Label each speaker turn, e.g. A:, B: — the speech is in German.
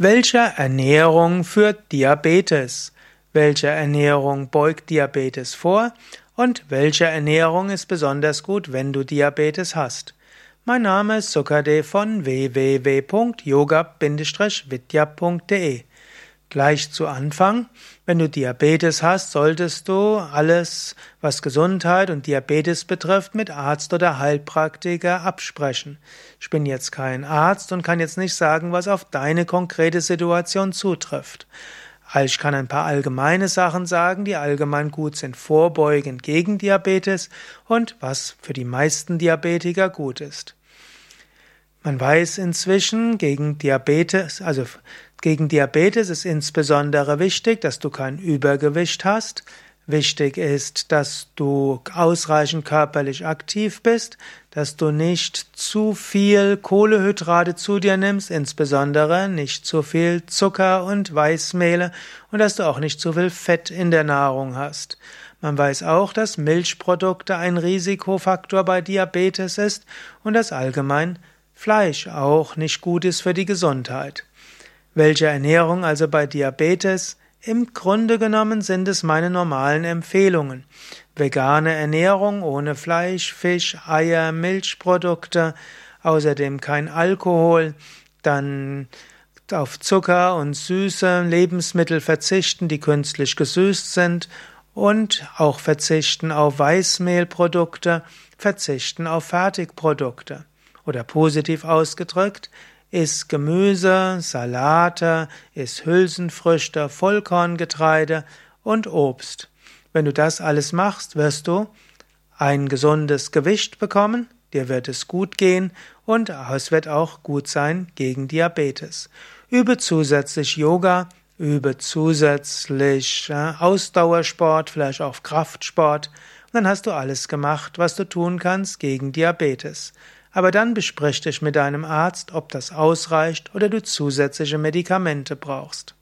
A: Welche Ernährung führt Diabetes? Welche Ernährung beugt Diabetes vor? Und welche Ernährung ist besonders gut, wenn du Diabetes hast? Mein Name ist Sukade von www.yoga-vidya.de Gleich zu Anfang, wenn du Diabetes hast, solltest du alles, was Gesundheit und Diabetes betrifft, mit Arzt oder Heilpraktiker absprechen. Ich bin jetzt kein Arzt und kann jetzt nicht sagen, was auf deine konkrete Situation zutrifft. Ich kann ein paar allgemeine Sachen sagen, die allgemein gut sind, vorbeugend gegen Diabetes und was für die meisten Diabetiker gut ist. Man weiß inzwischen gegen Diabetes, also gegen Diabetes ist insbesondere wichtig, dass du kein Übergewicht hast. Wichtig ist, dass du ausreichend körperlich aktiv bist, dass du nicht zu viel Kohlehydrate zu dir nimmst, insbesondere nicht zu viel Zucker und Weißmehle und dass du auch nicht zu viel Fett in der Nahrung hast. Man weiß auch, dass Milchprodukte ein Risikofaktor bei Diabetes ist und dass allgemein Fleisch auch nicht gut ist für die Gesundheit. Welche Ernährung also bei Diabetes? Im Grunde genommen sind es meine normalen Empfehlungen. Vegane Ernährung ohne Fleisch, Fisch, Eier, Milchprodukte, außerdem kein Alkohol, dann auf Zucker und süße Lebensmittel verzichten, die künstlich gesüßt sind und auch verzichten auf Weißmehlprodukte, verzichten auf Fertigprodukte. Oder positiv ausgedrückt, Iss Gemüse, Salate, iss Hülsenfrüchte, Vollkorngetreide und Obst. Wenn du das alles machst, wirst du ein gesundes Gewicht bekommen, dir wird es gut gehen und es wird auch gut sein gegen Diabetes. Übe zusätzlich Yoga, übe zusätzlich Ausdauersport, vielleicht auch Kraftsport, und dann hast du alles gemacht, was du tun kannst gegen Diabetes. Aber dann besprich dich mit deinem Arzt, ob das ausreicht oder du zusätzliche Medikamente brauchst.